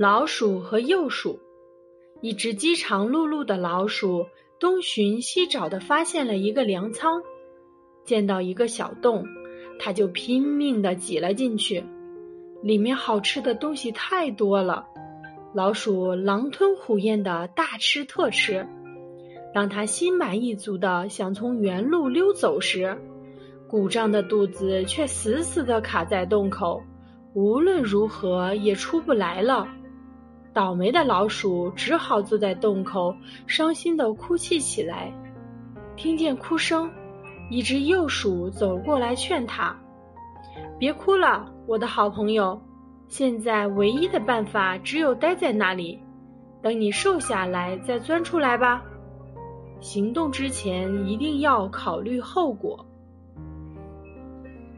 老鼠和幼鼠，一只饥肠辘辘的老鼠东寻西找的发现了一个粮仓，见到一个小洞，它就拼命的挤了进去。里面好吃的东西太多了，老鼠狼吞虎咽的大吃特吃。当它心满意足的想从原路溜走时，鼓胀的肚子却死死的卡在洞口，无论如何也出不来了。倒霉的老鼠只好坐在洞口，伤心的哭泣起来。听见哭声，一只幼鼠走过来劝他：“别哭了，我的好朋友。现在唯一的办法只有待在那里，等你瘦下来再钻出来吧。行动之前一定要考虑后果。”